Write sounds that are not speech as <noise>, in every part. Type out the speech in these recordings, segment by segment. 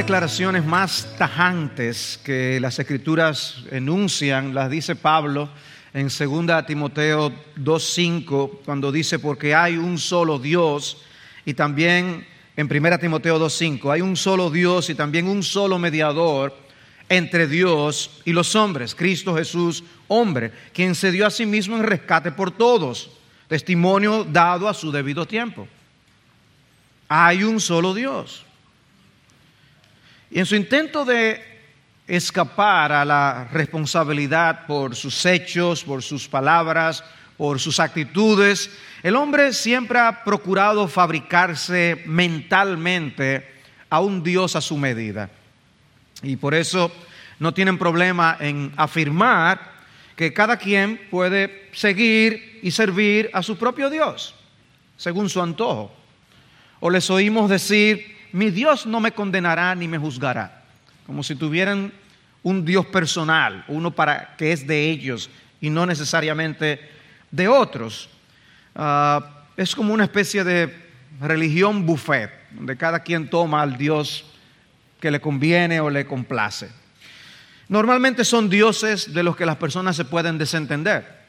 declaraciones más tajantes que las escrituras enuncian las dice Pablo en 2 Timoteo 2.5, cuando dice, porque hay un solo Dios, y también en 1 Timoteo 2.5, hay un solo Dios y también un solo mediador entre Dios y los hombres, Cristo Jesús, hombre, quien se dio a sí mismo en rescate por todos, testimonio dado a su debido tiempo. Hay un solo Dios. Y en su intento de escapar a la responsabilidad por sus hechos, por sus palabras, por sus actitudes, el hombre siempre ha procurado fabricarse mentalmente a un Dios a su medida. Y por eso no tienen problema en afirmar que cada quien puede seguir y servir a su propio Dios, según su antojo. O les oímos decir, mi Dios no me condenará ni me juzgará. Como si tuvieran un Dios personal, uno para que es de ellos y no necesariamente de otros. Ah, es como una especie de religión buffet, donde cada quien toma al Dios que le conviene o le complace. Normalmente son dioses de los que las personas se pueden desentender.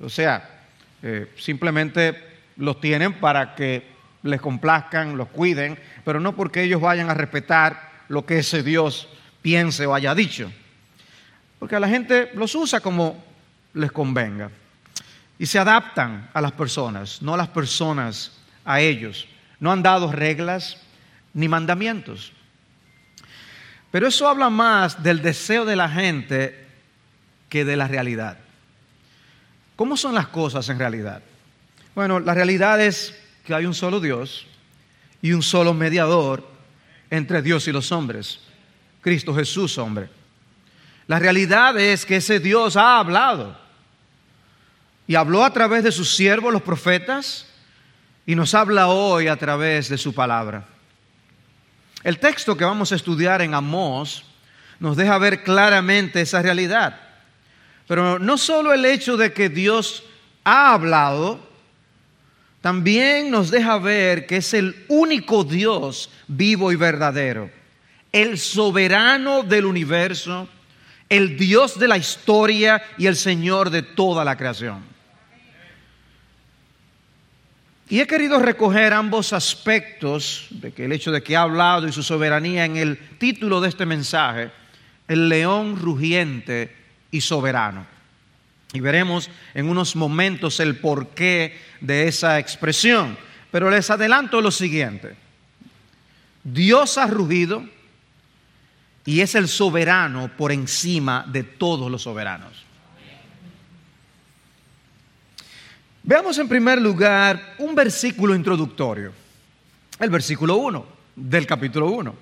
O sea, eh, simplemente los tienen para que les complazcan, los cuiden, pero no porque ellos vayan a respetar lo que ese Dios piense o haya dicho. Porque a la gente los usa como les convenga. Y se adaptan a las personas, no las personas a ellos. No han dado reglas ni mandamientos. Pero eso habla más del deseo de la gente que de la realidad. ¿Cómo son las cosas en realidad? Bueno, la realidad es que hay un solo Dios y un solo mediador entre Dios y los hombres, Cristo Jesús hombre. La realidad es que ese Dios ha hablado y habló a través de sus siervos, los profetas, y nos habla hoy a través de su palabra. El texto que vamos a estudiar en Amós nos deja ver claramente esa realidad. Pero no solo el hecho de que Dios ha hablado, también nos deja ver que es el único Dios vivo y verdadero, el soberano del universo, el Dios de la historia y el Señor de toda la creación. Y he querido recoger ambos aspectos de que el hecho de que ha hablado y su soberanía en el título de este mensaje, el león rugiente y soberano. Y veremos en unos momentos el porqué de esa expresión. Pero les adelanto lo siguiente. Dios ha rugido y es el soberano por encima de todos los soberanos. Veamos en primer lugar un versículo introductorio, el versículo 1 del capítulo 1.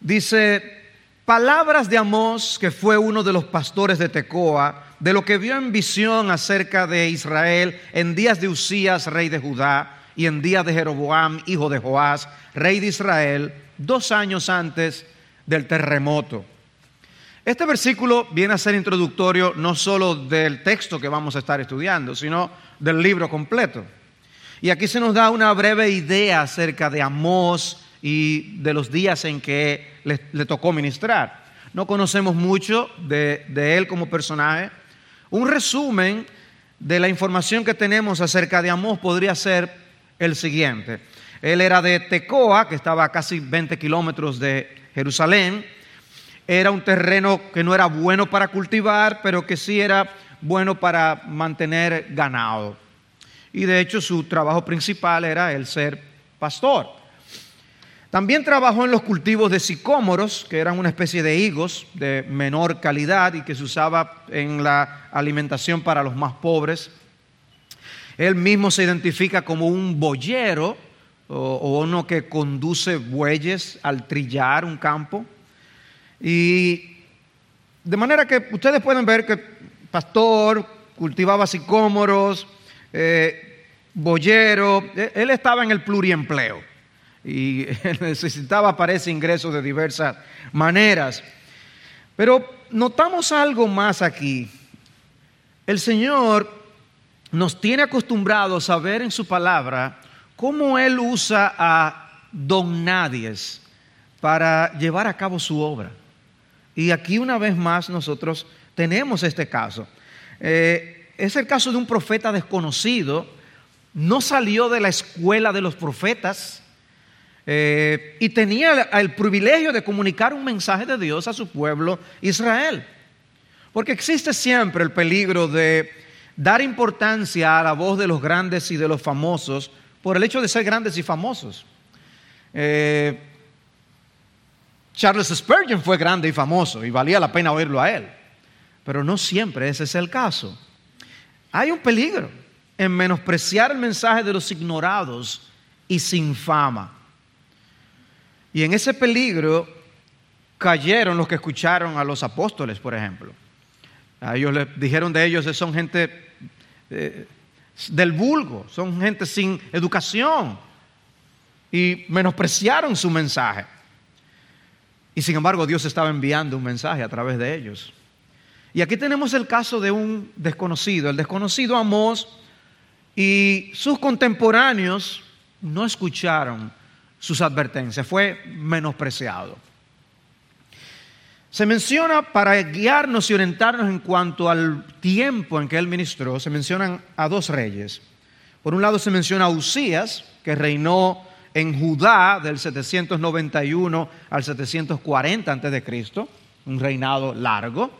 Dice, palabras de Amós, que fue uno de los pastores de Tecoa, de lo que vio en visión acerca de Israel en días de Usías, rey de Judá, y en días de Jeroboam, hijo de Joás, rey de Israel, dos años antes del terremoto. Este versículo viene a ser introductorio no solo del texto que vamos a estar estudiando, sino del libro completo. Y aquí se nos da una breve idea acerca de Amós y de los días en que le, tocó ministrar. No conocemos mucho de, de él como personaje, un resumen de la información que tenemos acerca de Amós podría ser el siguiente. Él era de Tecoa, que estaba a casi 20 kilómetros de Jerusalén. Era un terreno que no era bueno para cultivar, pero que sí era bueno para mantener ganado. Y de hecho su trabajo principal era el ser pastor. También trabajó en los cultivos de sicómoros, que eran una especie de higos de menor calidad y que se usaba en la alimentación para los más pobres. Él mismo se identifica como un boyero o, uno que conduce bueyes al trillar un campo. Y de manera que ustedes pueden ver que pastor cultivaba sicómoros, eh, boyero, él estaba en el pluriempleo y <laughs> necesitaba, parece, ingresos de diversas maneras. Pero notamos algo más aquí. El Señor nos tiene acostumbrados a ver en su palabra cómo Él usa a don nadies, para llevar a cabo su obra. Y aquí una vez más nosotros tenemos este caso. Eh, es el caso de un profeta desconocido, no salió de la escuela de los profetas eh, y tenía el privilegio de comunicar un mensaje de Dios a su pueblo Israel. Porque existe siempre el peligro de dar importancia a la voz de los grandes y de los famosos por el hecho de ser grandes y famosos. Eh, Charles Spurgeon fue grande y famoso y valía la pena oírlo a él, pero no siempre ese es el caso. Hay un peligro en menospreciar el mensaje de los ignorados y sin fama. Y en ese peligro cayeron los que escucharon a los apóstoles, por ejemplo. A ellos les dijeron de ellos son gente eh, del vulgo, son gente sin educación y menospreciaron su mensaje. Y sin embargo Dios estaba enviando un mensaje a través de ellos. Y aquí tenemos el caso de un desconocido. El desconocido Amós y sus contemporáneos no escucharon sus advertencias, fue menospreciado. Se menciona, para guiarnos y orientarnos en cuanto al tiempo en que él ministró, se mencionan a dos reyes. Por un lado se menciona a Usías, que reinó en Judá del 791 al 740 a.C., un reinado largo.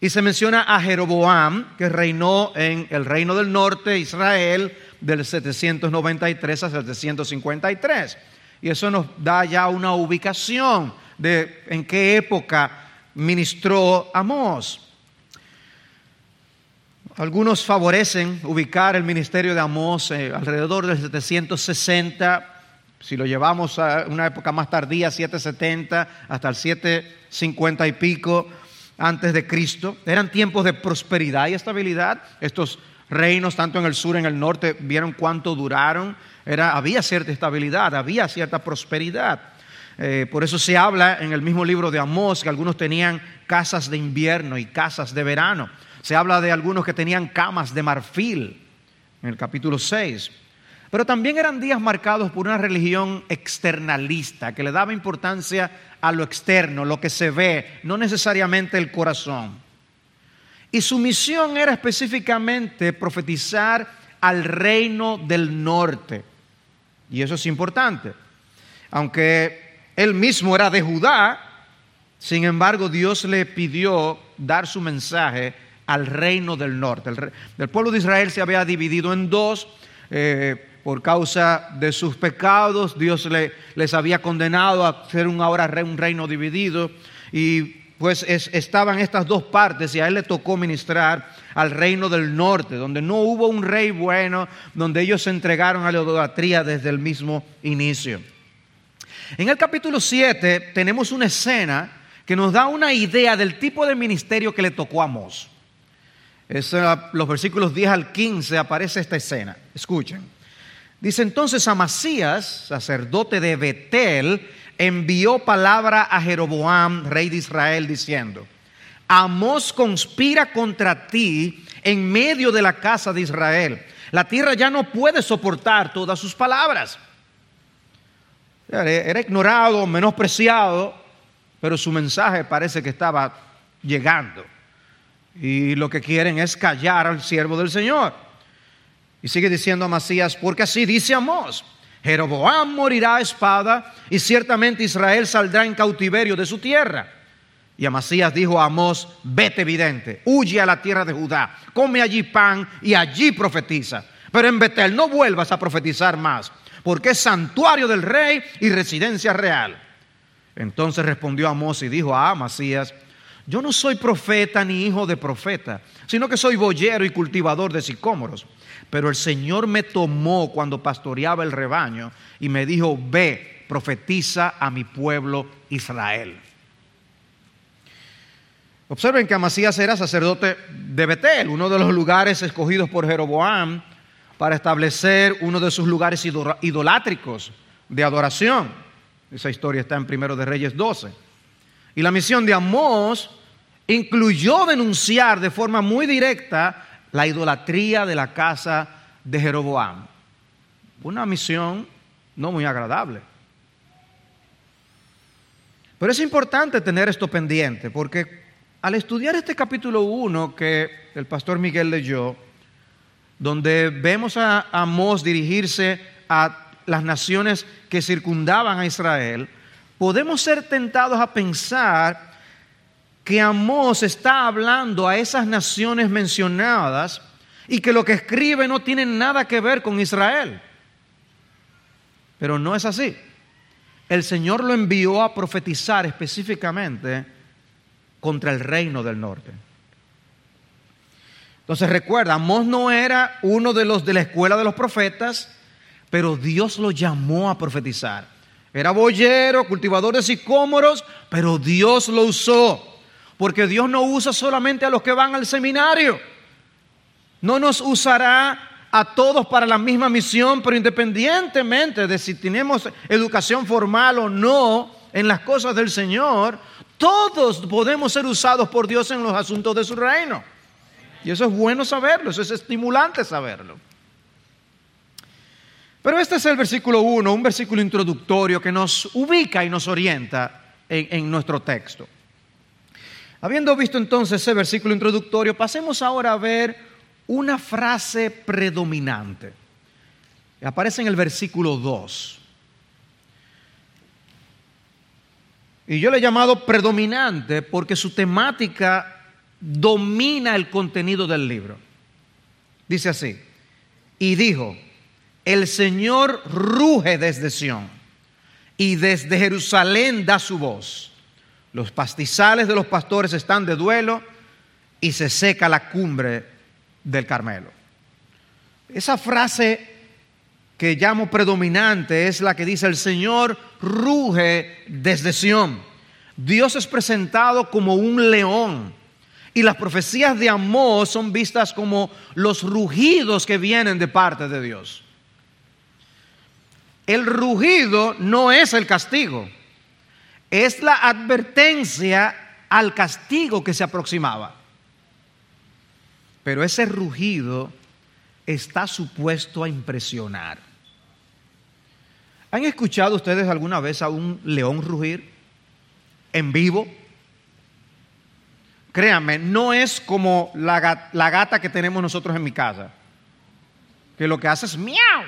Y se menciona a Jeroboam, que reinó en el reino del norte, Israel, del 793 a 753. Y eso nos da ya una ubicación de en qué época ministró Amós. Algunos favorecen ubicar el ministerio de Amós eh, alrededor del 760, si lo llevamos a una época más tardía, 770 hasta el 750 y pico antes de Cristo. Eran tiempos de prosperidad y estabilidad. Estos reinos, tanto en el sur en el norte, vieron cuánto duraron. Era, había cierta estabilidad, había cierta prosperidad. Eh, por eso se habla en el mismo libro de Amós que algunos tenían casas de invierno y casas de verano. Se habla de algunos que tenían camas de marfil en el capítulo 6. Pero también eran días marcados por una religión externalista que le daba importancia a lo externo, lo que se ve, no necesariamente el corazón. Y su misión era específicamente profetizar al reino del norte. Y eso es importante. Aunque él mismo era de Judá, sin embargo Dios le pidió dar su mensaje al reino del norte. El, pueblo de Israel se había dividido en dos. Eh, por causa de sus pecados, Dios les había condenado a ser un ahora un reino dividido y pues estaban estas dos partes y a él le tocó ministrar al reino del norte, donde no hubo un rey bueno, donde ellos se entregaron a la idolatría desde el mismo inicio. En el capítulo 7 tenemos una escena que nos da una idea del tipo de ministerio que le tocó a Amós. Es, los versículos 10 al 15 aparece esta escena. Escuchen. Dice entonces Amasías, sacerdote de Betel, envió palabra a Jeroboam, rey de Israel, diciendo, Amós conspira contra ti en medio de la casa de Israel. La tierra ya no puede soportar todas sus palabras. Era ignorado, menospreciado, pero su mensaje parece que estaba llegando. Y lo que quieren es callar al siervo del Señor. Y sigue diciendo Amasías, porque así dice Amós, Jeroboam morirá a espada y ciertamente Israel saldrá en cautiverio de su tierra. Y Amasías dijo a Amós, vete vidente, huye a la tierra de Judá, come allí pan y allí profetiza. Pero en Betel no vuelvas a profetizar más, porque es santuario del rey y residencia real. Entonces respondió Amós y dijo a Amasías, yo no soy profeta ni hijo de profeta, sino que soy boyero y cultivador de sicómoros. Pero el Señor me tomó cuando pastoreaba el rebaño y me dijo, ve, profetiza a mi pueblo Israel. Observen que Amasías era sacerdote de Betel, uno de los lugares escogidos por Jeroboam para establecer uno de sus lugares idolátricos de adoración. Esa historia está en Primero de Reyes 12. Y la misión de Amós incluyó denunciar de forma muy directa la idolatría de la casa de Jeroboam. Una misión no muy agradable. Pero es importante tener esto pendiente, porque al estudiar este capítulo 1 que el pastor Miguel leyó, donde vemos a Amós dirigirse a las naciones que circundaban a Israel, podemos ser tentados a pensar que Amós está hablando a esas naciones mencionadas y que lo que escribe no tiene nada que ver con Israel. Pero no es así. El Señor lo envió a profetizar específicamente contra el reino del norte. Entonces recuerda, Amós no era uno de los de la escuela de los profetas, pero Dios lo llamó a profetizar. Era boyero, cultivador de sicómoros, pero Dios lo usó. Porque Dios no usa solamente a los que van al seminario. No nos usará a todos para la misma misión, pero independientemente de si tenemos educación formal o no en las cosas del Señor, todos podemos ser usados por Dios en los asuntos de su reino. Y eso es bueno saberlo, eso es estimulante saberlo. Pero este es el versículo 1, un versículo introductorio que nos ubica y nos orienta en, en nuestro texto. Habiendo visto entonces ese versículo introductorio, pasemos ahora a ver una frase predominante. Aparece en el versículo 2. Y yo le he llamado predominante porque su temática domina el contenido del libro. Dice así, y dijo, el Señor ruge desde Sión y desde Jerusalén da su voz. Los pastizales de los pastores están de duelo y se seca la cumbre del Carmelo. Esa frase que llamo predominante es la que dice el Señor ruge desde Sión. Dios es presentado como un león y las profecías de Amós son vistas como los rugidos que vienen de parte de Dios. El rugido no es el castigo, es la advertencia al castigo que se aproximaba pero ese rugido está supuesto a impresionar. ¿Han escuchado ustedes alguna vez a un león rugir en vivo? Créanme, no es como la gata, que tenemos nosotros en mi casa, que lo que hace es miau.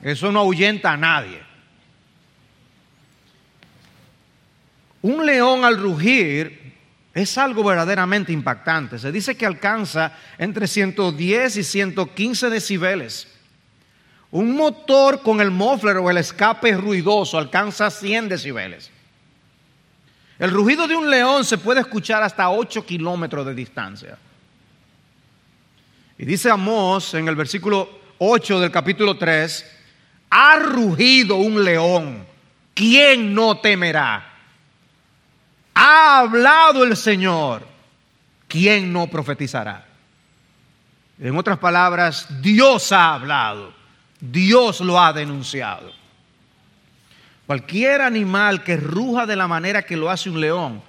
Eso no ahuyenta a nadie. Un león al rugir es algo verdaderamente impactante. Se dice que alcanza entre 110 y 115 decibeles. Un motor con el muffler o el escape ruidoso alcanza 100 decibeles. El rugido de un león se puede escuchar hasta 8 kilómetros de distancia. Y dice Amós en el versículo 8 del capítulo 3, ha rugido un león, ¿quién no temerá? Ha hablado el Señor. ¿Quién no profetizará? En otras palabras, Dios ha hablado. Dios lo ha denunciado. Cualquier animal que ruja de la manera que lo hace un león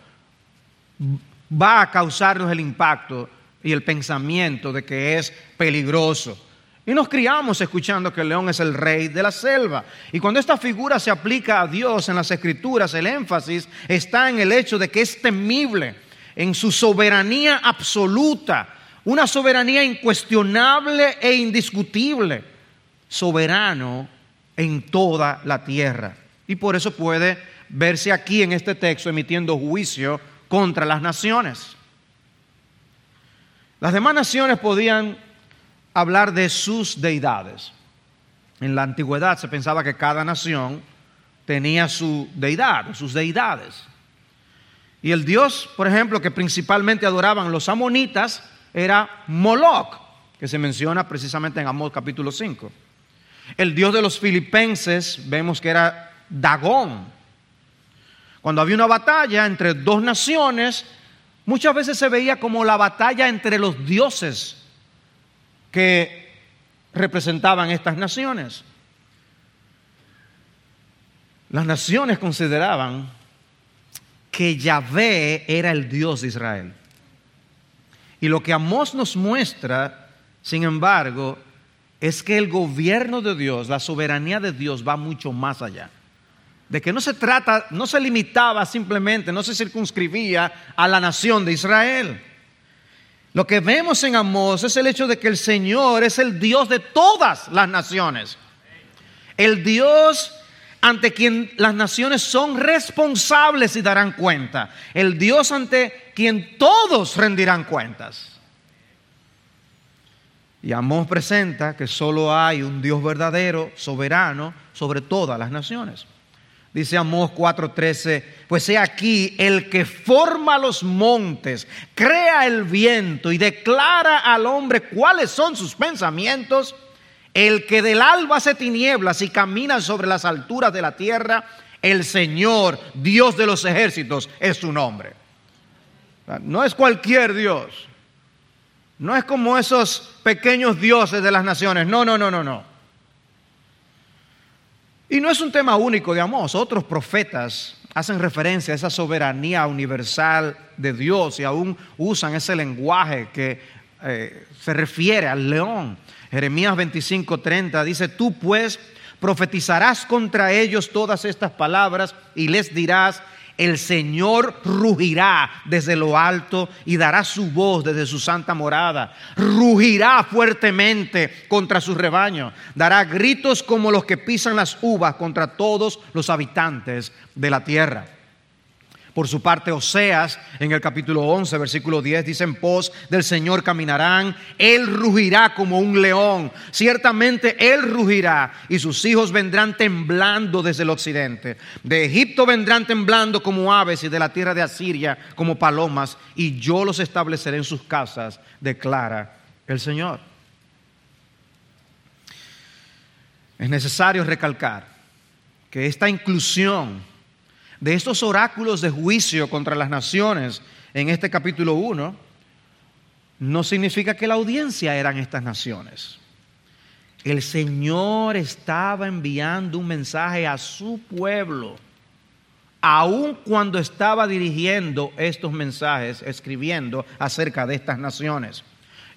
va a causarnos el impacto y el pensamiento de que es peligroso y nos criamos escuchando que el león es el rey de la selva. Y cuando esta figura se aplica a Dios en las escrituras, el énfasis está en el hecho de que es temible, en su soberanía absoluta, una soberanía incuestionable e indiscutible, soberano en toda la tierra. Y por eso puede verse aquí en este texto emitiendo juicio contra las naciones. Las demás naciones podían hablar de sus deidades. En la antigüedad se pensaba que cada nación tenía su deidad, sus deidades. Y el dios, por ejemplo, que principalmente adoraban los amonitas era Moloch, que se menciona precisamente en Amós capítulo 5. El dios de los filipenses vemos que era Dagón. Cuando había una batalla entre dos naciones, muchas veces se veía como la batalla entre los dioses que representaban estas naciones. Las naciones consideraban que Yahvé era el Dios de Israel. Y lo que Amós nos muestra, sin embargo, es que el gobierno de Dios, la soberanía de Dios va mucho más allá de que no se trata, no se limitaba simplemente, no se circunscribía a la nación de Israel. Lo que vemos en Amós es el hecho de que el Señor es el Dios de todas las naciones. El Dios ante quien las naciones son responsables y darán cuenta. El Dios ante quien todos rendirán cuentas. Y Amós presenta que solo hay un Dios verdadero, soberano, sobre todas las naciones. Dice Amós 4:13, pues he aquí el que forma los montes, crea el viento y declara al hombre cuáles son sus pensamientos, el que del alba hace tinieblas y camina sobre las alturas de la tierra, el Señor, Dios de los ejércitos, es su nombre. No es cualquier Dios. No es como esos pequeños dioses de las naciones. No, no, no, no, no. Y no es un tema único de Amós. Otros profetas hacen referencia a esa soberanía universal de Dios y aún usan ese lenguaje que eh, se refiere al león. Jeremías 25:30 dice, tú pues profetizarás contra ellos todas estas palabras y les dirás, el Señor rugirá desde lo alto y dará su voz desde su santa morada. Rugirá fuertemente contra su rebaño. Dará gritos como los que pisan las uvas contra todos los habitantes de la tierra. Por su parte, Oseas, en el capítulo 11, versículo 10, dice, en pos del Señor caminarán, Él rugirá como un león, ciertamente Él rugirá, y sus hijos vendrán temblando desde el occidente. De Egipto vendrán temblando como aves, y de la tierra de Asiria como palomas, y yo los estableceré en sus casas, declara el Señor. Es necesario recalcar que esta inclusión de estos oráculos de juicio contra las naciones en este capítulo 1, no significa que la audiencia eran estas naciones. El Señor estaba enviando un mensaje a su pueblo, aun cuando estaba dirigiendo estos mensajes, escribiendo acerca de estas naciones.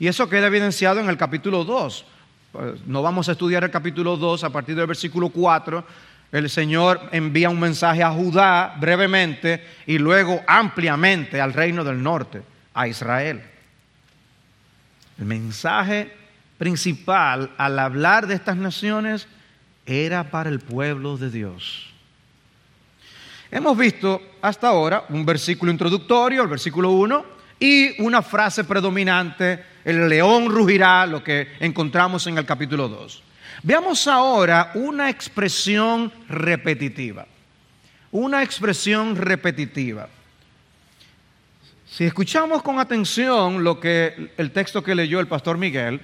Y eso queda evidenciado en el capítulo 2. Pues, no vamos a estudiar el capítulo 2 a partir del versículo 4, el Señor envía un mensaje a Judá brevemente y luego ampliamente al reino del norte, a Israel. El mensaje principal al hablar de estas naciones era para el pueblo de Dios. Hemos visto hasta ahora un versículo introductorio, el versículo 1, y una frase predominante, el león rugirá, lo que encontramos en el capítulo 2. Veamos ahora una expresión repetitiva. Una expresión repetitiva. Si escuchamos con atención lo que el texto que leyó el pastor Miguel,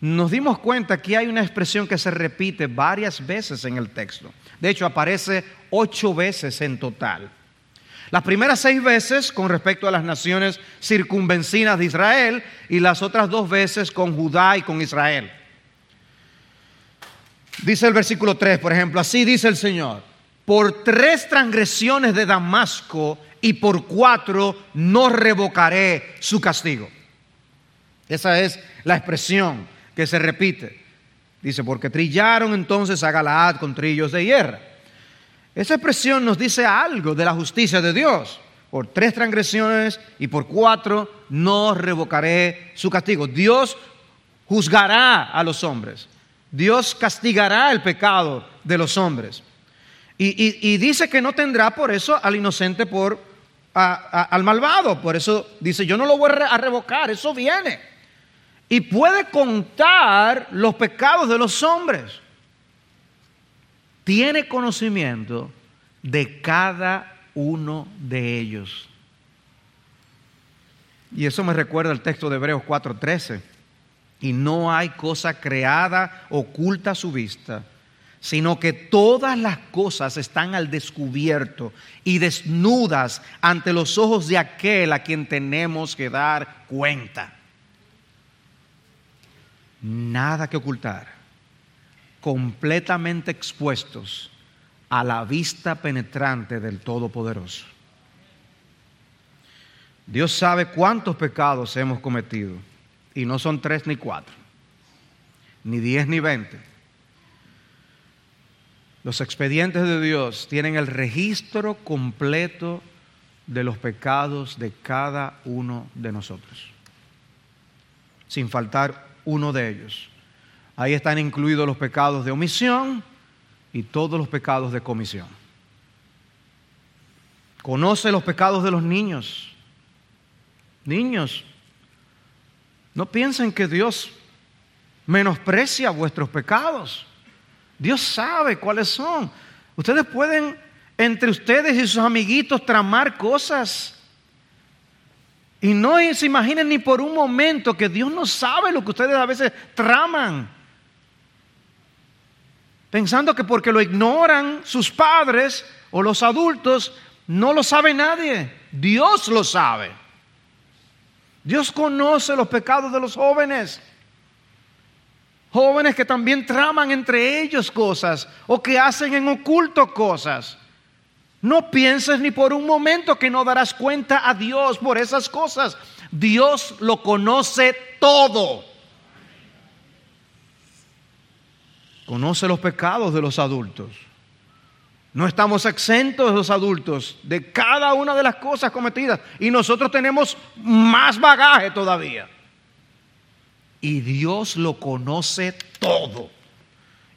nos dimos cuenta que hay una expresión que se repite varias veces en el texto. De hecho, aparece ocho veces en total. Las primeras seis veces con respecto a las naciones circunvencinas de Israel y las otras dos veces con Judá y con Israel. Dice el versículo 3, por ejemplo, así dice el Señor, por tres transgresiones de Damasco y por cuatro no revocaré su castigo. Esa es la expresión que se repite. Dice, porque trillaron entonces a Galaad con trillos de hierro. Esa expresión nos dice algo de la justicia de Dios. Por tres transgresiones y por cuatro no revocaré su castigo. Dios juzgará a los hombres. Dios castigará el pecado de los hombres. Y, dice que no tendrá por eso al inocente por al malvado. Por eso dice, yo no lo voy a revocar, eso viene. Y puede contar los pecados de los hombres. Tiene conocimiento de cada uno de ellos. Y eso me recuerda el texto de Hebreos 4:13 y no hay cosa creada oculta a su vista, sino que todas las cosas están al descubierto y desnudas ante los ojos de aquel a quien tenemos que dar cuenta. Nada que ocultar, completamente expuestos a la vista penetrante del Todopoderoso. Dios sabe cuántos pecados hemos cometido y no son tres ni cuatro, ni diez ni veinte. Los expedientes de Dios tienen el registro completo de los pecados de cada uno de nosotros, sin faltar uno de ellos. Ahí están incluidos los pecados de omisión y todos los pecados de comisión. Conoce los pecados de los niños. Niños, no piensen que Dios menosprecia vuestros pecados. Dios sabe cuáles son. Ustedes pueden, entre ustedes y sus amiguitos, tramar cosas. Y no se imaginen ni por un momento que Dios no sabe lo que ustedes a veces traman. Pensando que porque lo ignoran sus padres o los adultos, no lo sabe nadie. Dios lo sabe. Dios conoce los pecados de los jóvenes. Jóvenes que también traman entre ellos cosas o que hacen en oculto cosas. No pienses ni por un momento que no darás cuenta a Dios por esas cosas. Dios lo conoce todo. Conoce los pecados de los adultos. No estamos exentos los adultos de cada una de las cosas cometidas. Y nosotros tenemos más bagaje todavía. Y Dios lo conoce todo.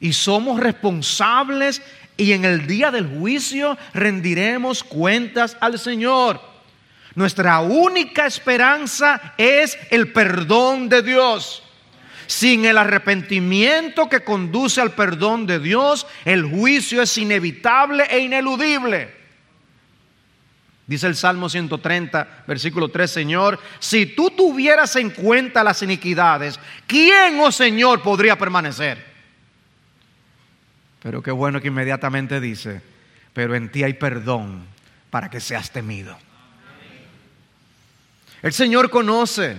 Y somos responsables y en el día del juicio rendiremos cuentas al Señor. Nuestra única esperanza es el perdón de Dios. Sin el arrepentimiento que conduce al perdón de Dios, el juicio es inevitable e ineludible. Dice el Salmo 130, versículo 3, Señor, si tú tuvieras en cuenta las iniquidades, ¿quién, oh Señor, podría permanecer? Pero qué bueno que inmediatamente dice, pero en ti hay perdón para que seas temido. El Señor conoce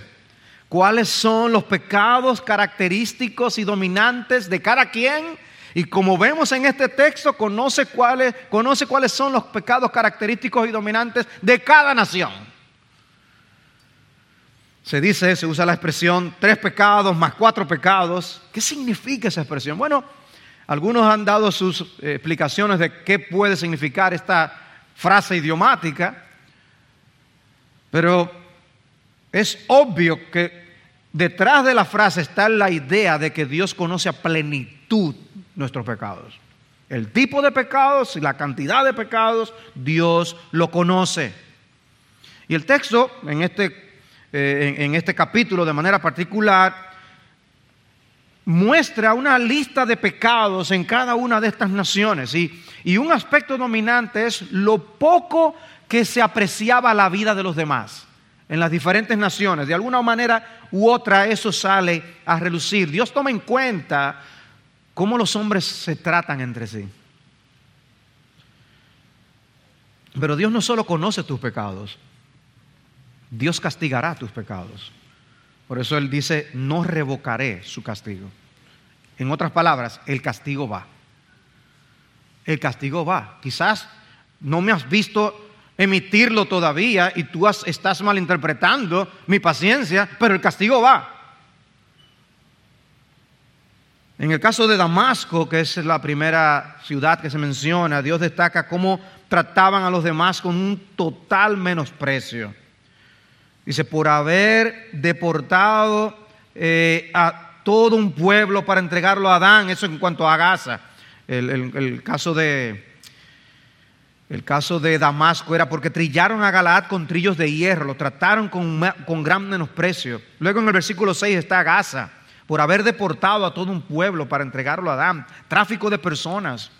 cuáles son los pecados característicos y dominantes de cada quien y como vemos en este texto, conoce cuáles, conoce cuáles son los pecados característicos y dominantes de cada nación. Se dice, se usa la expresión tres pecados más cuatro pecados. ¿Qué significa esa expresión? Bueno, algunos han dado sus eh, explicaciones de qué puede significar esta frase idiomática, pero es obvio que detrás de la frase está la idea de que Dios conoce a plenitud nuestros pecados. El tipo de pecados y la cantidad de pecados, Dios lo conoce. Y el texto en este, eh, en este capítulo de manera particular muestra una lista de pecados en cada una de estas naciones. Y, y un aspecto dominante es lo poco que se apreciaba la vida de los demás en las diferentes naciones. De alguna manera u otra eso sale a relucir. Dios toma en cuenta cómo los hombres se tratan entre sí. Pero Dios no solo conoce tus pecados, Dios castigará tus pecados. Por eso Él dice, no revocaré su castigo. En otras palabras, el castigo va. El castigo va. Quizás no me has visto emitirlo todavía y tú estás malinterpretando mi paciencia, pero el castigo va. En el caso de Damasco, que es la primera ciudad que se menciona, Dios destaca cómo trataban a los demás con un total menosprecio. Dice, por haber deportado eh, a todo un pueblo para entregarlo a Adán, eso en cuanto a Gaza. El, caso de, el caso de Damasco era porque trillaron a Galaad con trillos de hierro, lo trataron con, con gran menosprecio. Luego en el versículo 6 está Gaza por haber deportado a todo un pueblo para entregarlo a Adán, tráfico de personas,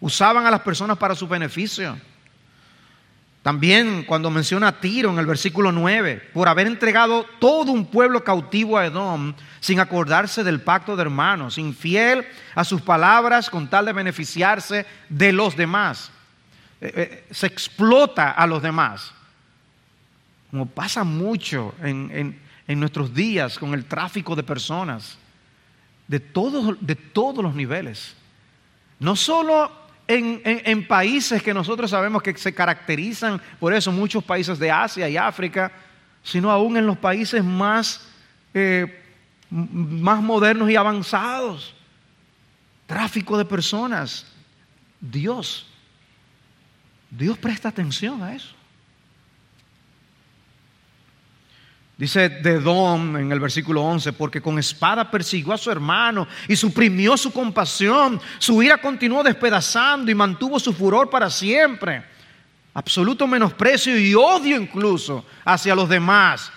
usaban a las personas para su beneficio. También cuando menciona a Tiro en el versículo 9, por haber entregado todo un pueblo cautivo a Edom sin acordarse del pacto de hermanos, infiel a sus palabras con tal de beneficiarse de los demás. Eh, eh, se explota a los demás, como pasa mucho en, en nuestros días con el tráfico de personas de todos, de todos los niveles. No solo en, países que nosotros sabemos que se caracterizan por eso, muchos países de Asia y África, sino aún en los países más, eh, más modernos y avanzados. Tráfico de personas, Dios, Dios presta atención a eso. Dice de Dom en el versículo 11, porque con espada persiguió a su hermano y suprimió su compasión. Su ira continuó despedazando y mantuvo su furor para siempre. Absoluto menosprecio y odio incluso hacia los demás,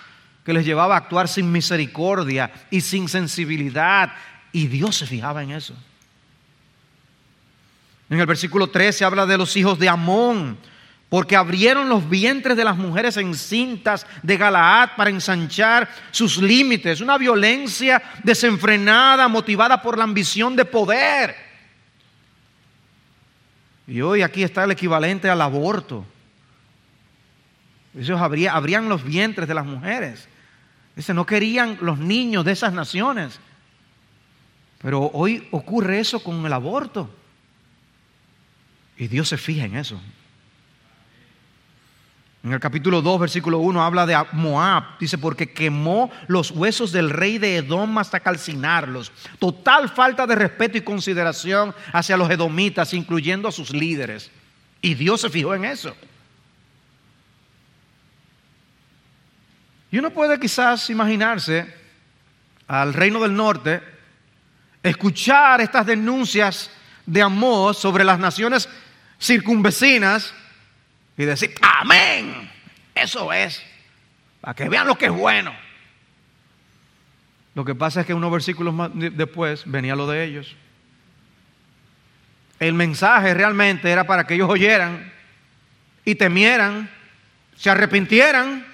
que les llevaba a actuar sin misericordia y sin sensibilidad. Y Dios se fijaba en eso. En el versículo 13 habla de los hijos de Amón porque abrieron los vientres de las mujeres encintas de Galaad para ensanchar sus límites, una violencia desenfrenada motivada por la ambición de poder. Y hoy aquí está el equivalente al aborto. Ellos abrían los vientres de las mujeres. Dice, no querían los niños de esas naciones. Pero hoy ocurre eso con el aborto. Y Dios se fija en eso. En el capítulo 2, versículo 1 habla de Moab. Dice, porque quemó los huesos del rey de Edom hasta calcinarlos. Total falta de respeto y consideración hacia los edomitas, incluyendo a sus líderes. Y Dios se fijó en eso. Y uno puede quizás imaginarse al reino del norte escuchar estas denuncias de amor sobre las naciones circunvecinas y decir, amén. Eso es, para que vean lo que es bueno. Lo que pasa es que unos versículos más después venía lo de ellos. El mensaje realmente era para que ellos oyeran y temieran, se arrepintieran.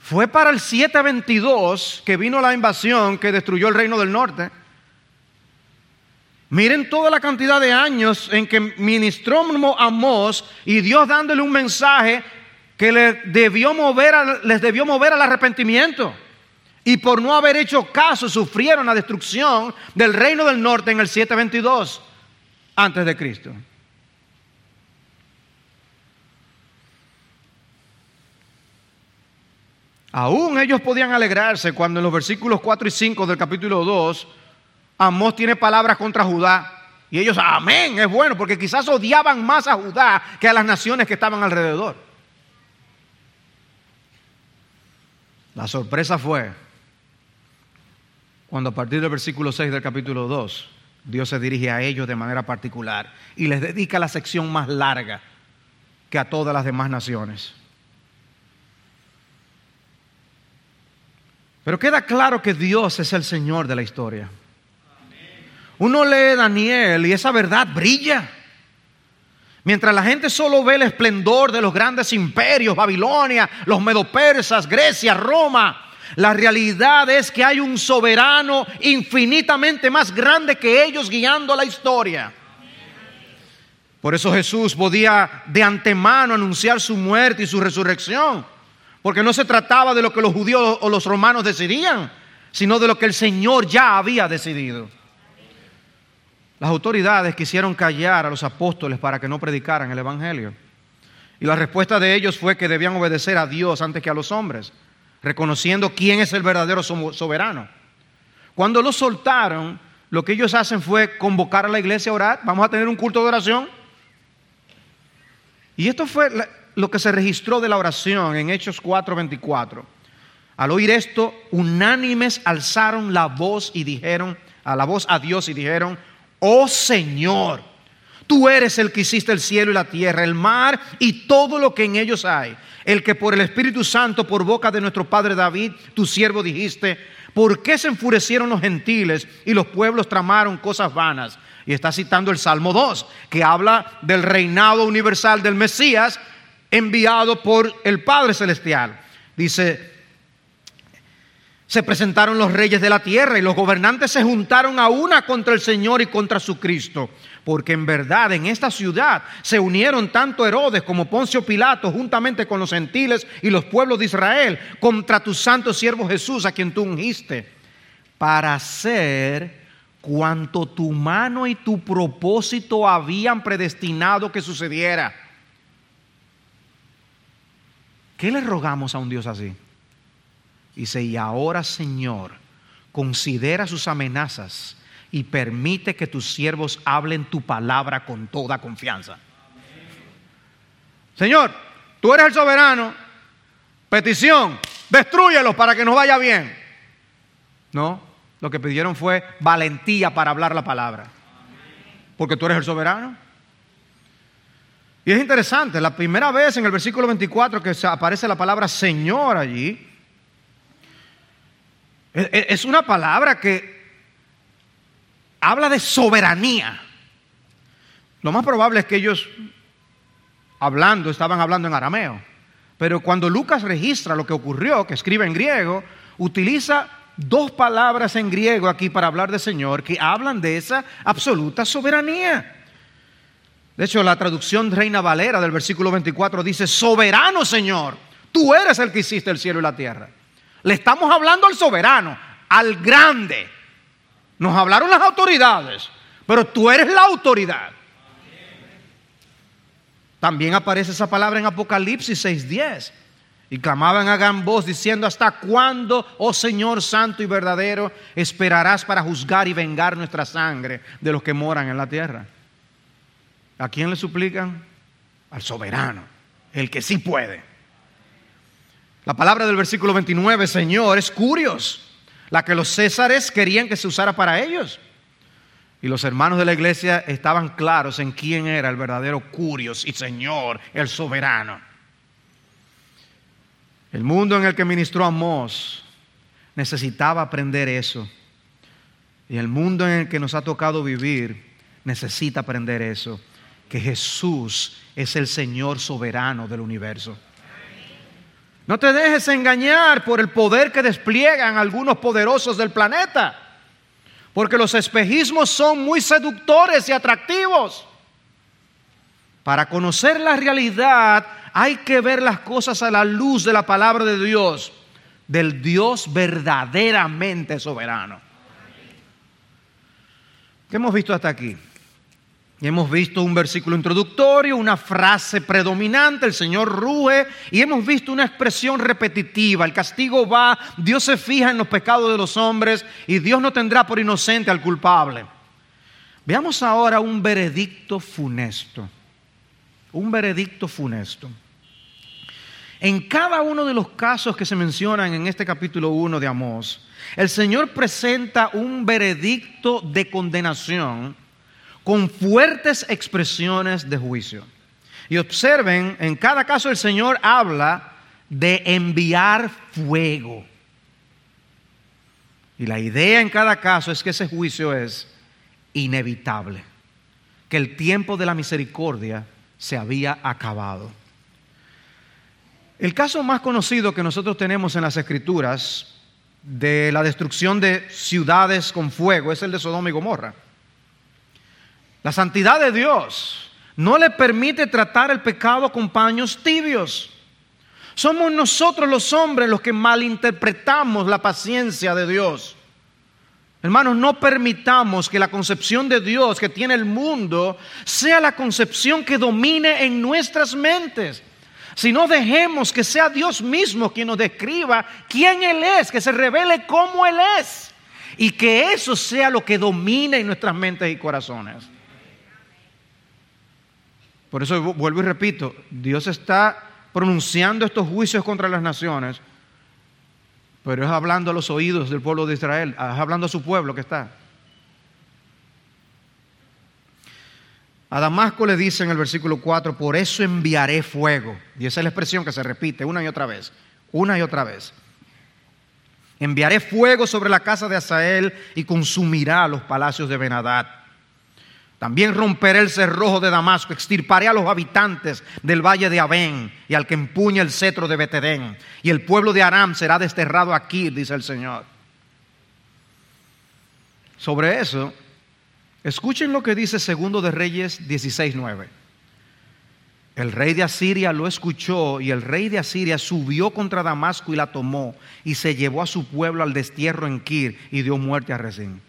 Fue para el 722 que vino la invasión que destruyó el reino del norte. Miren toda la cantidad de años en que ministró Amós y Dios dándole un mensaje que les debió mover, les debió mover al arrepentimiento. Y por no haber hecho caso sufrieron la destrucción del reino del norte en el 722 antes de Cristo. Aún ellos podían alegrarse cuando en los versículos 4 y 5 del capítulo 2 Amós tiene palabras contra Judá. Y ellos, amén, es bueno, porque quizás odiaban más a Judá que a las naciones que estaban alrededor. La sorpresa fue cuando a partir del versículo 6 del capítulo 2, Dios se dirige a ellos de manera particular y les dedica la sección más larga que a todas las demás naciones. Pero queda claro que Dios es el Señor de la historia. Uno lee Daniel y esa verdad brilla. Mientras la gente solo ve el esplendor de los grandes imperios, Babilonia, los medopersas, Grecia, Roma, la realidad es que hay un soberano infinitamente más grande que ellos guiando la historia. Por eso Jesús podía de antemano anunciar su muerte y su resurrección, porque no se trataba de lo que los judíos o los romanos decidían, sino de lo que el Señor ya había decidido. Las autoridades quisieron callar a los apóstoles para que no predicaran el Evangelio. Y la respuesta de ellos fue que debían obedecer a Dios antes que a los hombres, reconociendo quién es el verdadero soberano. Cuando los soltaron, lo que ellos hacen fue convocar a la iglesia a orar. Vamos a tener un culto de oración. Y esto fue lo que se registró de la oración en Hechos 4:24. Al oír esto, unánimes alzaron la voz y dijeron, a la voz a Dios y dijeron, oh Señor, tú eres el que hiciste el cielo y la tierra, el mar y todo lo que en ellos hay. El que por el Espíritu Santo, por boca de nuestro Padre David, tu siervo dijiste, ¿por qué se enfurecieron los gentiles y los pueblos tramaron cosas vanas? Y está citando el Salmo 2, que habla del reinado universal del Mesías enviado por el Padre Celestial. Dice, se presentaron los reyes de la tierra y los gobernantes se juntaron a una contra el Señor y contra su Cristo. Porque en verdad en esta ciudad se unieron tanto Herodes como Poncio Pilato juntamente con los gentiles y los pueblos de Israel contra tu santo siervo Jesús a quien tú ungiste para hacer cuanto tu mano y tu propósito habían predestinado que sucediera. ¿Qué le rogamos a un Dios así? Dice, y ahora Señor, considera sus amenazas y permite que tus siervos hablen tu palabra con toda confianza. Señor, tú eres el soberano. Petición, destruyelos para que nos vaya bien. No, lo que pidieron fue valentía para hablar la palabra. Porque tú eres el soberano. Y es interesante, la primera vez en el versículo 24 que aparece la palabra Señor allí, es una palabra que habla de soberanía. Lo más probable es que ellos hablando, estaban hablando en arameo. Pero cuando Lucas registra lo que ocurrió, que escribe en griego, utiliza dos palabras en griego aquí para hablar de Señor que hablan de esa absoluta soberanía. De hecho, la traducción Reina Valera del versículo 24 dice, soberano Señor, tú eres el que hiciste el cielo y la tierra. Le estamos hablando al soberano, al grande. Nos hablaron las autoridades, pero tú eres la autoridad. También aparece esa palabra en Apocalipsis 6:10. Y clamaban a gran voz diciendo, ¿hasta cuándo, oh Señor santo y verdadero, esperarás para juzgar y vengar nuestra sangre de los que moran en la tierra? ¿A quién le suplican? Al soberano, el que sí puede. La palabra del versículo 29, Señor, es curios, la que los césares querían que se usara para ellos. Y los hermanos de la iglesia estaban claros en quién era el verdadero curios y Señor, el soberano. El mundo en el que ministró Amós necesitaba aprender eso. Y el mundo en el que nos ha tocado vivir necesita aprender eso que Jesús es el Señor soberano del universo. No te dejes engañar por el poder que despliegan algunos poderosos del planeta, porque los espejismos son muy seductores y atractivos. Para conocer la realidad hay que ver las cosas a la luz de la palabra de Dios, del Dios verdaderamente soberano. ¿Qué hemos visto hasta aquí? Y hemos visto un versículo introductorio, una frase predominante, el Señor ruge, y hemos visto una expresión repetitiva, el castigo va, Dios se fija en los pecados de los hombres y Dios no tendrá por inocente al culpable. Veamos ahora un veredicto funesto, un veredicto funesto. En cada uno de los casos que se mencionan en este capítulo 1 de Amós, el Señor presenta un veredicto de condenación con fuertes expresiones de juicio. Y observen, en cada caso el Señor habla de enviar fuego. Y la idea en cada caso es que ese juicio es inevitable, que el tiempo de la misericordia se había acabado. El caso más conocido que nosotros tenemos en las escrituras de la destrucción de ciudades con fuego es el de Sodoma y Gomorra. La santidad de Dios no le permite tratar el pecado con paños tibios. Somos nosotros los hombres los que malinterpretamos la paciencia de Dios. Hermanos, no permitamos que la concepción de Dios que tiene el mundo sea la concepción que domine en nuestras mentes. Si no dejemos que sea Dios mismo quien nos describa quién Él es, que se revele cómo Él es. Y que eso sea lo que domine en nuestras mentes y corazones. Por eso vuelvo y repito, Dios está pronunciando estos juicios contra las naciones, pero es hablando a los oídos del pueblo de Israel, es hablando a su pueblo que está. A Damasco le dice en el versículo 4, por eso enviaré fuego. Y esa es la expresión que se repite una y otra vez, una y otra vez. Enviaré fuego sobre la casa de Asael y consumirá los palacios de Benadad. También romperé el cerrojo de Damasco, extirparé a los habitantes del valle de Abén y al que empuña el cetro de Betedén. Y el pueblo de Aram será desterrado aquí, dice el Señor. Sobre eso, escuchen lo que dice Segundo de Reyes 16:9. El rey de Asiria lo escuchó y el rey de Asiria subió contra Damasco y la tomó y se llevó a su pueblo al destierro en Kir y dio muerte a Rezín.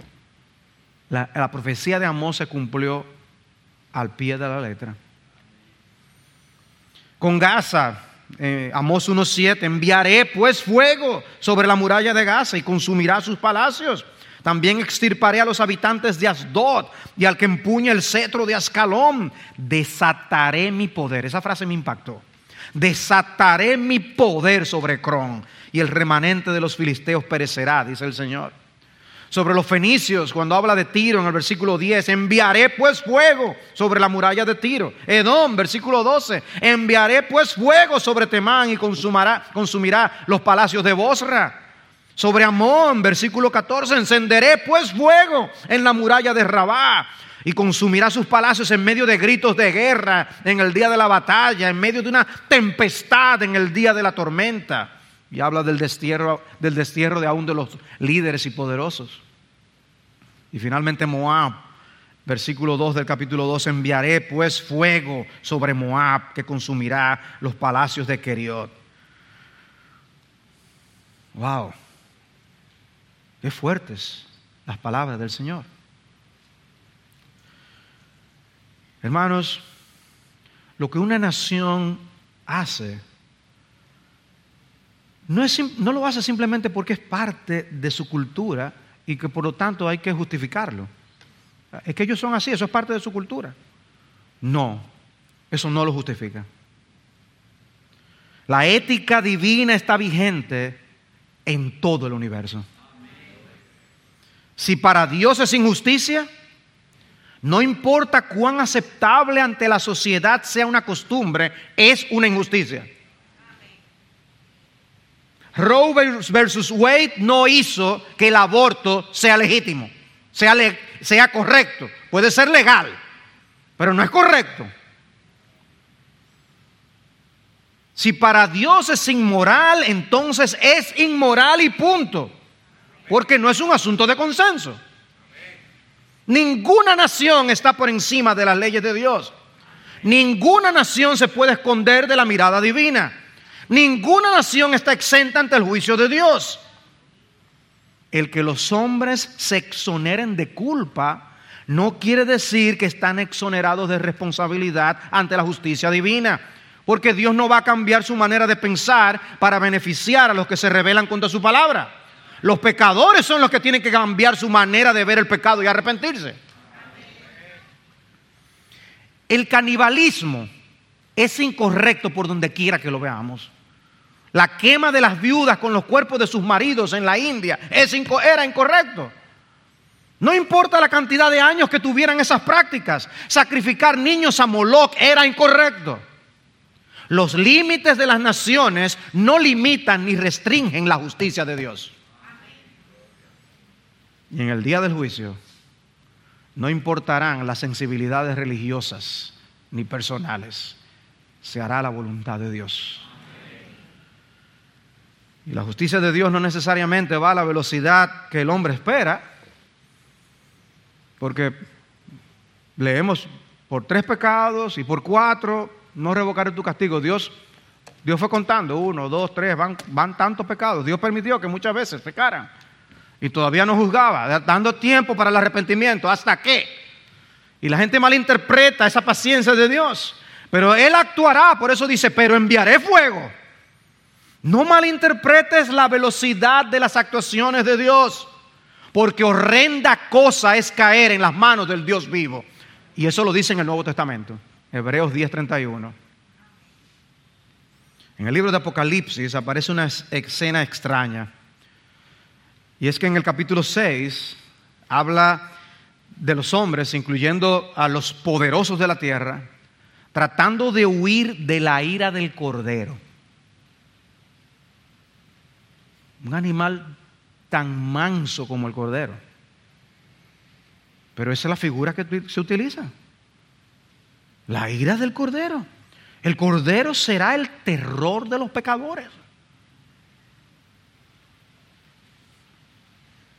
La, profecía de Amós se cumplió al pie de la letra. Con Gaza, eh, Amós 1.7, enviaré pues fuego sobre la muralla de Gaza y consumirá sus palacios. También extirparé a los habitantes de Asdod y al que empuña el cetro de Ascalón. Desataré mi poder. Esa frase me impactó. Desataré mi poder sobre Cron y el remanente de los filisteos perecerá, dice el Señor. Sobre los fenicios, cuando habla de Tiro en el versículo 10, enviaré pues fuego sobre la muralla de Tiro. Edom, versículo 12, enviaré pues fuego sobre Temán y consumirá, consumirá los palacios de Bosra. Sobre Amón, versículo 14, encenderé pues fuego en la muralla de Rabá y consumirá sus palacios en medio de gritos de guerra, en el día de la batalla, en medio de una tempestad, en el día de la tormenta. Y habla del destierro, del destierro de aún de los líderes y poderosos. Y finalmente Moab, versículo 2 del capítulo 2, enviaré pues fuego sobre Moab que consumirá los palacios de Keriot. Wow. Qué fuertes las palabras del Señor. Hermanos, lo que una nación hace no, es, no, lo hace simplemente porque es parte de su cultura y que por lo tanto hay que justificarlo. Es que ellos son así, eso es parte de su cultura. No, eso no lo justifica. La ética divina está vigente en todo el universo. Si para Dios es injusticia, no importa cuán aceptable ante la sociedad sea una costumbre, es una injusticia. Roe versus Wade no hizo que el aborto sea legítimo, sea, sea correcto. Puede ser legal, pero no es correcto. Si para Dios es inmoral, entonces es inmoral y punto. Porque no es un asunto de consenso. Ninguna nación está por encima de las leyes de Dios. Ninguna nación se puede esconder de la mirada divina. Ninguna nación está exenta ante el juicio de Dios. El que los hombres se exoneren de culpa no quiere decir que están exonerados de responsabilidad ante la justicia divina. Porque Dios no va a cambiar su manera de pensar para beneficiar a los que se rebelan contra su palabra. Los pecadores son los que tienen que cambiar su manera de ver el pecado y arrepentirse. El canibalismo es incorrecto por donde quiera que lo veamos. La quema de las viudas con los cuerpos de sus maridos en la India era incorrecto. No importa la cantidad de años que tuvieran esas prácticas, sacrificar niños a Moloch era incorrecto. Los límites de las naciones no limitan ni restringen la justicia de Dios. Y en el día del juicio no importarán las sensibilidades religiosas ni personales. Se hará la voluntad de Dios. Y la justicia de Dios no necesariamente va a la velocidad que el hombre espera, porque leemos por tres pecados y por cuatro no revocaré tu castigo. Dios, Dios fue contando, uno, dos, tres, van, van tantos pecados. Dios permitió que muchas veces pecaran. Y todavía no juzgaba, dando tiempo para el arrepentimiento. ¿Hasta qué? Y la gente malinterpreta esa paciencia de Dios. Pero Él actuará, por eso dice, pero enviaré fuego. No malinterpretes la velocidad de las actuaciones de Dios, porque horrenda cosa es caer en las manos del Dios vivo. Y eso lo dice en el Nuevo Testamento, Hebreos 10:31. En el libro de Apocalipsis aparece una escena extraña. Y es que en el capítulo 6 habla de los hombres, incluyendo a los poderosos de la tierra, tratando de huir de la ira del cordero. Un animal tan manso como el cordero. Pero esa es la figura que se utiliza. La ira del cordero. El cordero será el terror de los pecadores.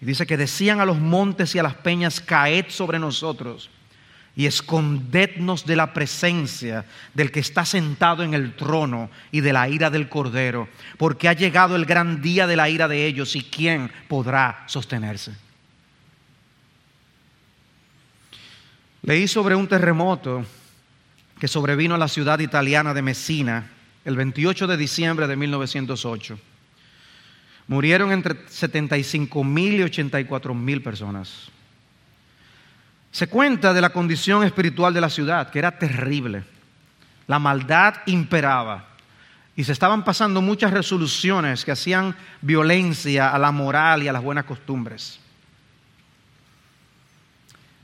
Y dice que decían a los montes y a las peñas, caed sobre nosotros y escondednos de la presencia del que está sentado en el trono y de la ira del cordero, porque ha llegado el gran día de la ira de ellos y quién podrá sostenerse. Leí sobre un terremoto que sobrevino a la ciudad italiana de Messina el 28 de diciembre de 1908. murieron entre 75 mil y 84 mil personas. Se cuenta de la condición espiritual de la ciudad, que era terrible. La maldad imperaba y se estaban pasando muchas resoluciones que hacían violencia a la moral y a las buenas costumbres.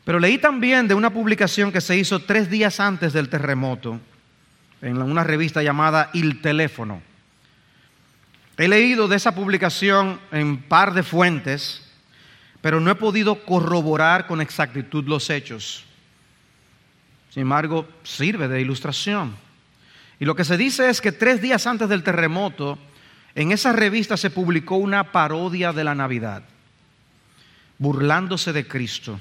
Pero leí también de una publicación que se hizo tres días antes del terremoto en una revista llamada Il Teléfono. He leído de esa publicación en par de fuentes, pero no he podido corroborar con exactitud los hechos. Sin embargo, sirve de ilustración. Y lo que se dice es que tres días antes del terremoto, en esa revista se publicó una parodia de la Navidad, burlándose de Cristo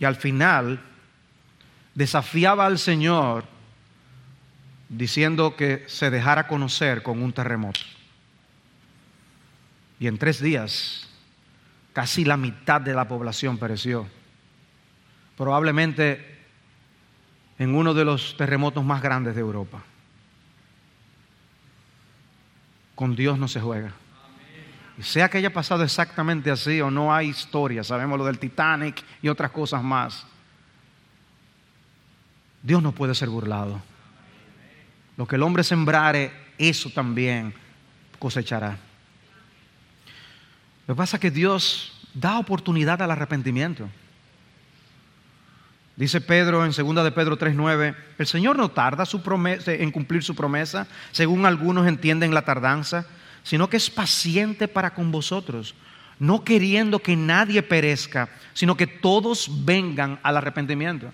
y al final desafiaba al Señor diciendo que se dejara conocer con un terremoto. Y en tres días casi la mitad de la población pereció. Probablemente en uno de los terremotos más grandes de Europa. Con Dios no se juega. Y sea que haya pasado exactamente así o no hay historia, sabemos lo del Titanic y otras cosas más. Dios no puede ser burlado. Lo que el hombre sembrare, eso también cosechará. Lo que pasa es que Dios da oportunidad al arrepentimiento. Dice Pedro en 2 de Pedro 3:9, el Señor no tarda su promesa, en cumplir su promesa, según algunos entienden la tardanza, sino que es paciente para con vosotros, no queriendo que nadie perezca, sino que todos vengan al arrepentimiento.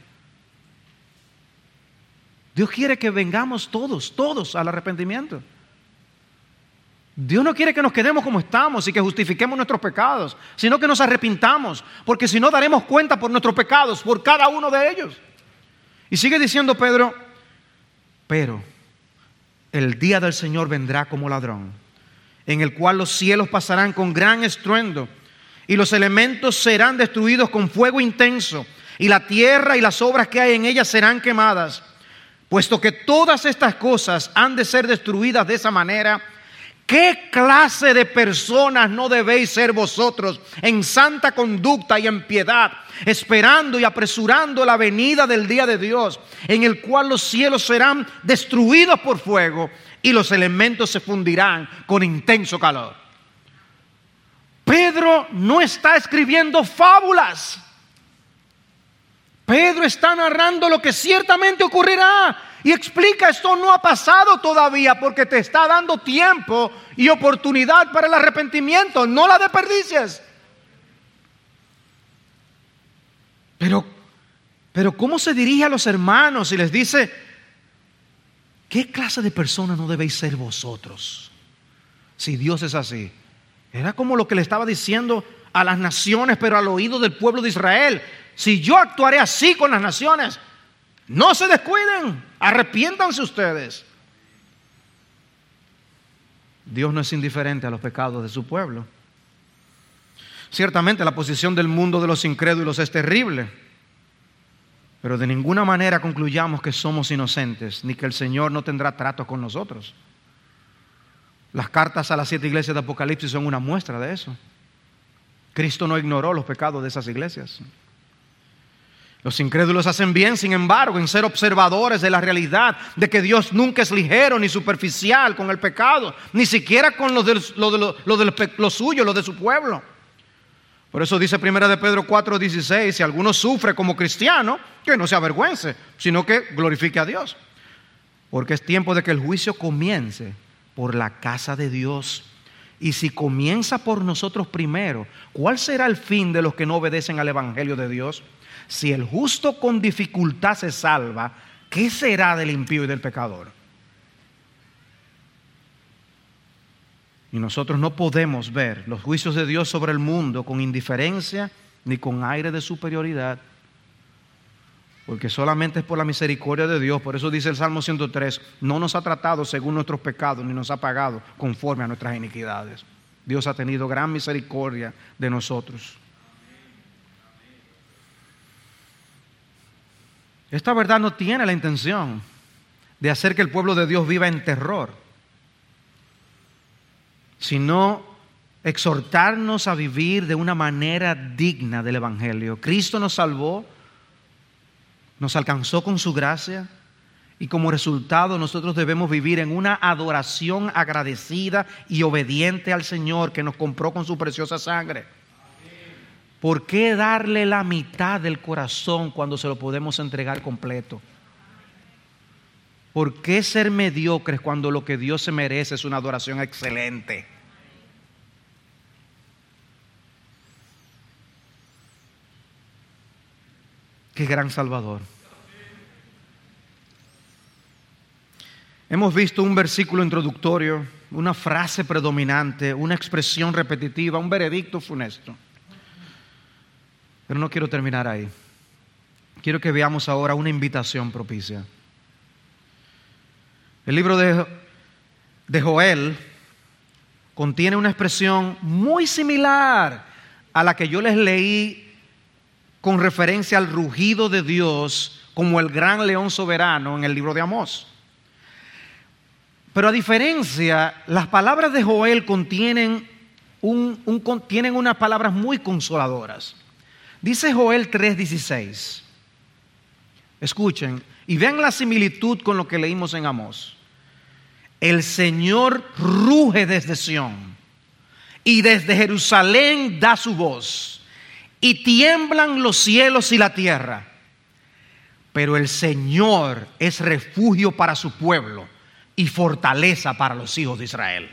Dios quiere que vengamos todos, todos al arrepentimiento. Dios no quiere que nos quedemos como estamos y que justifiquemos nuestros pecados, sino que nos arrepintamos, porque si no daremos cuenta por nuestros pecados, por cada uno de ellos. Y sigue diciendo Pedro, pero el día del Señor vendrá como ladrón en el cual los cielos pasarán con gran estruendo y los elementos serán destruidos con fuego intenso y la tierra y las obras que hay en ella serán quemadas. Puesto que todas estas cosas han de ser destruidas de esa manera, ¿qué clase de personas no debéis ser vosotros en santa conducta y en piedad, esperando y apresurando la venida del día de Dios, en el cual los cielos serán destruidos por fuego y los elementos se fundirán con intenso calor. Pedro no está escribiendo fábulas. Pedro está narrando lo que ciertamente ocurrirá y explica esto no ha pasado todavía porque te está dando tiempo y oportunidad para el arrepentimiento, no la desperdicies. Pero, pero ¿cómo se dirige a los hermanos y les dice, ¿Qué clase de persona no debéis ser vosotros? Si Dios es así. Era como lo que le estaba diciendo a las naciones, pero al oído del pueblo de Israel. Si yo actuaré así con las naciones, no se descuiden, arrepiéntanse ustedes. Dios no es indiferente a los pecados de su pueblo. Ciertamente la posición del mundo de los incrédulos es terrible. Pero de ninguna manera concluyamos que somos inocentes, ni que el Señor no tendrá trato con nosotros. Las cartas a las siete iglesias de Apocalipsis son una muestra de eso. Cristo no ignoró los pecados de esas iglesias. Los incrédulos hacen bien, sin embargo, en ser observadores de la realidad, de que Dios nunca es ligero ni superficial con el pecado, ni siquiera con lo de lo, suyo, lo de su pueblo. Por eso dice primera de Pedro 4:16, si alguno sufre como cristiano, que no se avergüence, sino que glorifique a Dios. Porque es tiempo de que el juicio comience por la casa de Dios. Y si comienza por nosotros primero, ¿cuál será el fin de los que no obedecen al Evangelio de Dios? Si el justo con dificultad se salva, ¿qué será del impío y del pecador? Y nosotros no podemos ver los juicios de Dios sobre el mundo con indiferencia ni con aire de superioridad, porque solamente es por la misericordia de Dios. Por eso dice el Salmo 103, no nos ha tratado según nuestros pecados, ni nos ha pagado conforme a nuestras iniquidades. Dios ha tenido gran misericordia de nosotros. Esta verdad no tiene la intención de hacer que el pueblo de Dios viva en terror sino exhortarnos a vivir de una manera digna del Evangelio. Cristo nos salvó, nos alcanzó con su gracia y como resultado nosotros debemos vivir en una adoración agradecida y obediente al Señor que nos compró con su preciosa sangre. ¿Por qué darle la mitad del corazón cuando se lo podemos entregar completo? ¿Por qué ser mediocres cuando lo que Dios se merece es una adoración excelente? Qué gran Salvador. Hemos visto un versículo introductorio, una frase predominante, una expresión repetitiva, un veredicto funesto. Pero no quiero terminar ahí. Quiero que veamos ahora una invitación propicia. El libro de, de Joel contiene una expresión muy similar a la que yo les leí con referencia al rugido de Dios como el gran león soberano en el libro de Amós. Pero a diferencia, las palabras de Joel contienen, contienen unas palabras muy consoladoras. Dice Joel 3:16. Escuchen y vean la similitud con lo que leímos en Amós. El Señor ruge desde Sión y desde Jerusalén da su voz y tiemblan los cielos y la tierra. Pero el Señor es refugio para su pueblo y fortaleza para los hijos de Israel.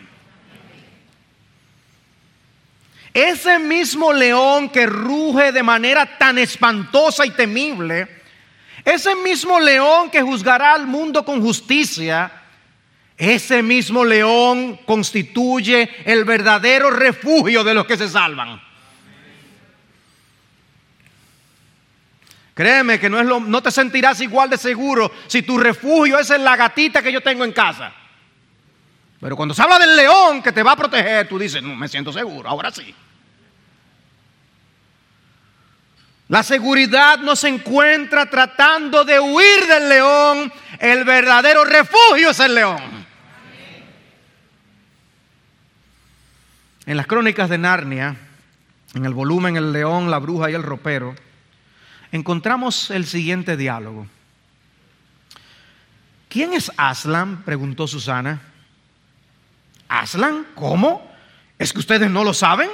Ese mismo león que ruge de manera tan espantosa y temible, ese mismo león que juzgará al mundo con justicia, ese mismo león constituye el verdadero refugio de los que se salvan. Créeme que no, es lo, no te sentirás igual de seguro si tu refugio es en la gatita que yo tengo en casa. Pero cuando se habla del león que te va a proteger, tú dices, no, me siento seguro, ahora sí. La seguridad no se encuentra tratando de huir del león, el verdadero refugio es el león. En las crónicas de Narnia, en el volumen El león, la bruja y el ropero, encontramos el siguiente diálogo. ¿Quién es Aslan? preguntó Susana. ¿Aslan? ¿Cómo? ¿Es que ustedes no lo saben?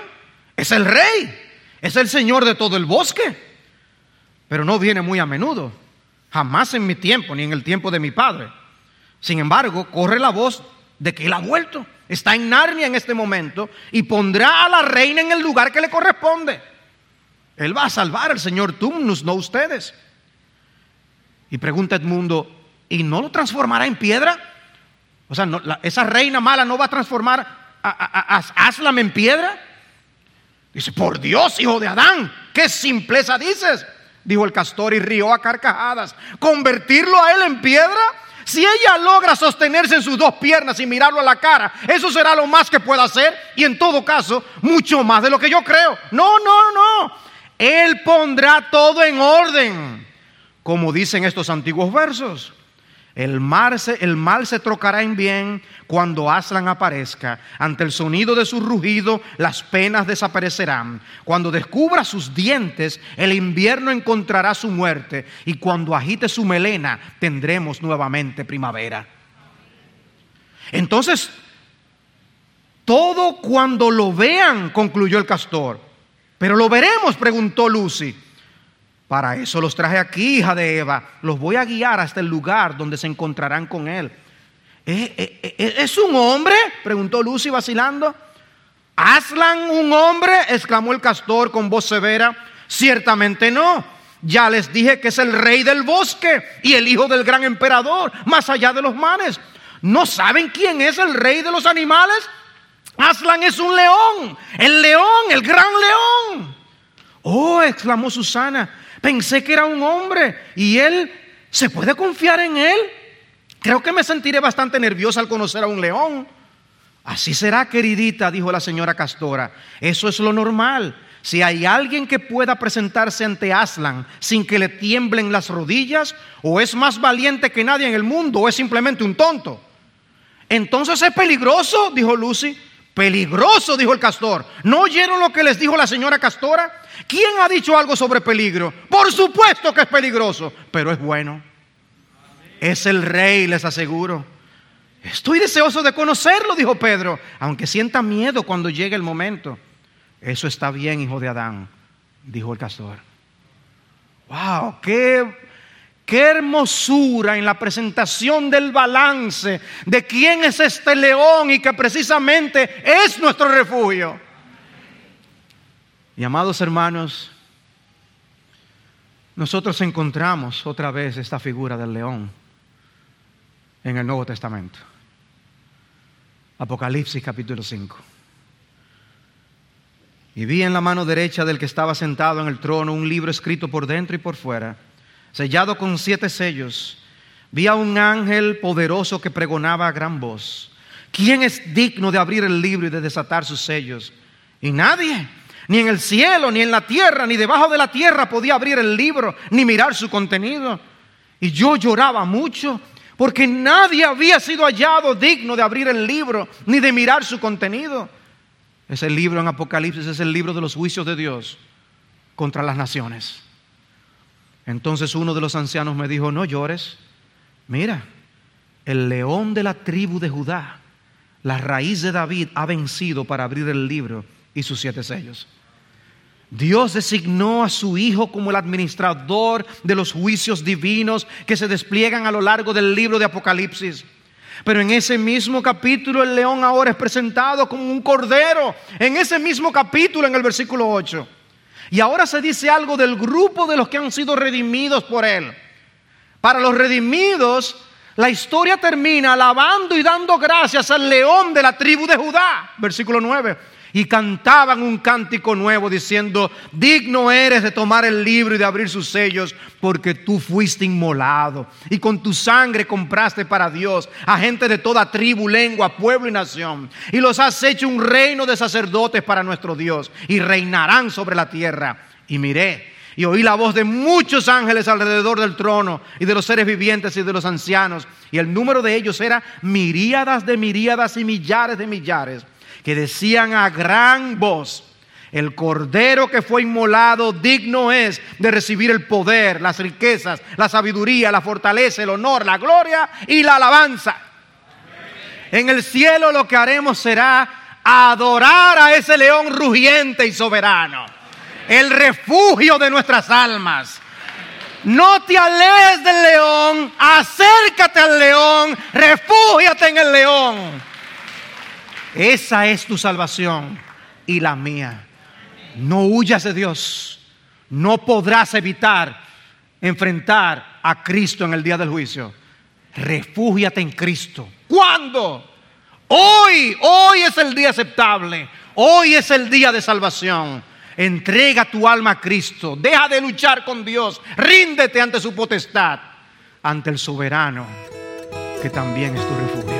Es el rey, es el señor de todo el bosque, pero no viene muy a menudo, jamás en mi tiempo ni en el tiempo de mi padre. Sin embargo, corre la voz de que él ha vuelto, está en Narnia en este momento y pondrá a la reina en el lugar que le corresponde. Él va a salvar al señor Tumnus, no ustedes. Y pregunta Edmundo, ¿y no lo transformará en piedra? O sea, esa reina mala no va a transformar a, Aslam en piedra. Dice, por Dios, hijo de Adán, qué simpleza dices. Dijo el castor y rió a carcajadas. ¿Convertirlo a él en piedra? Si ella logra sostenerse en sus dos piernas y mirarlo a la cara, eso será lo más que pueda hacer y en todo caso, mucho más de lo que yo creo. No, no, no. Él pondrá todo en orden, como dicen estos antiguos versos. El, mal se trocará en bien cuando Aslan aparezca. Ante el sonido de su rugido, las penas desaparecerán. Cuando descubra sus dientes, el invierno encontrará su muerte. Y cuando agite su melena, tendremos nuevamente primavera. Entonces, todo cuando lo vean, concluyó el castor, pero lo veremos, preguntó Lucy. Para eso los traje aquí, hija de Eva. Los voy a guiar hasta el lugar donde se encontrarán con él. ¿Es, es un hombre? preguntó Lucy vacilando. ¿Aslan un hombre? exclamó el castor con voz severa. Ciertamente no. Ya les dije que es el rey del bosque y el hijo del gran emperador, más allá de los mares. ¿No saben quién es el rey de los animales? Aslan es un león, el león, el gran león. Oh, exclamó Susana, pensé que era un hombre y él, ¿se puede confiar en él? Creo que me sentiré bastante nerviosa al conocer a un león. Así será, queridita, dijo la señora Castora. Eso es lo normal. Si hay alguien que pueda presentarse ante Aslan sin que le tiemblen las rodillas, o es más valiente que nadie en el mundo, o es simplemente un tonto. Entonces es peligroso, dijo Lucy. Peligroso, dijo el castor. ¿No oyeron lo que les dijo la señora castora? ¿Quién ha dicho algo sobre peligro? Por supuesto que es peligroso, pero es bueno. Es el rey, les aseguro. Estoy deseoso de conocerlo, dijo Pedro, aunque sienta miedo cuando llegue el momento. Eso está bien, hijo de Adán, dijo el castor. ¡Wow! ¡Qué, qué hermosura en la presentación del balance de quién es este león y que precisamente es nuestro refugio! Y amados hermanos, nosotros encontramos otra vez esta figura del león en el Nuevo Testamento. Apocalipsis capítulo 5. Y vi en la mano derecha del que estaba sentado en el trono un libro escrito por dentro y por fuera, sellado con siete sellos. Vi a un ángel poderoso que pregonaba a gran voz. ¿Quién es digno de abrir el libro y de desatar sus sellos? Y nadie, ni en el cielo, ni en la tierra, ni debajo de la tierra podía abrir el libro, ni mirar su contenido. Y yo lloraba mucho porque nadie había sido hallado digno de abrir el libro ni de mirar su contenido. Ese libro en Apocalipsis es el libro de los juicios de Dios contra las naciones. Entonces uno de los ancianos me dijo, no llores, mira, el león de la tribu de Judá, la raíz de David, ha vencido para abrir el libro y sus siete sellos. Dios designó a su Hijo como el administrador de los juicios divinos que se despliegan a lo largo del libro de Apocalipsis. Pero en ese mismo capítulo el león ahora es presentado como un cordero. En ese mismo capítulo, en el versículo 8. Y ahora se dice algo del grupo de los que han sido redimidos por él. Para los redimidos, la historia termina alabando y dando gracias al león de la tribu de Judá. Versículo 9 y cantaban un cántico nuevo diciendo, digno eres de tomar el libro y de abrir sus sellos, porque tú fuiste inmolado y con tu sangre compraste para Dios a gente de toda tribu, lengua, pueblo y nación. Y los has hecho un reino de sacerdotes para nuestro Dios y reinarán sobre la tierra. Y miré y oí la voz de muchos ángeles alrededor del trono y de los seres vivientes y de los ancianos. Y el número de ellos era miríadas de miríadas y millares de millares que decían a gran voz, el cordero que fue inmolado digno es de recibir el poder, las riquezas, la sabiduría, la fortaleza, el honor, la gloria y la alabanza. En el cielo lo que haremos será adorar a ese león rugiente y soberano, el refugio de nuestras almas. No te alejes del león, acércate al león, refúgiate en el león. Esa es tu salvación y la mía. No huyas de Dios. No podrás evitar enfrentar a Cristo en el día del juicio. Refúgiate en Cristo. ¿Cuándo? Hoy, hoy es el día aceptable. Hoy es el día de salvación. Entrega tu alma a Cristo. Deja de luchar con Dios. Ríndete ante su potestad. Ante el soberano que también es tu refugio.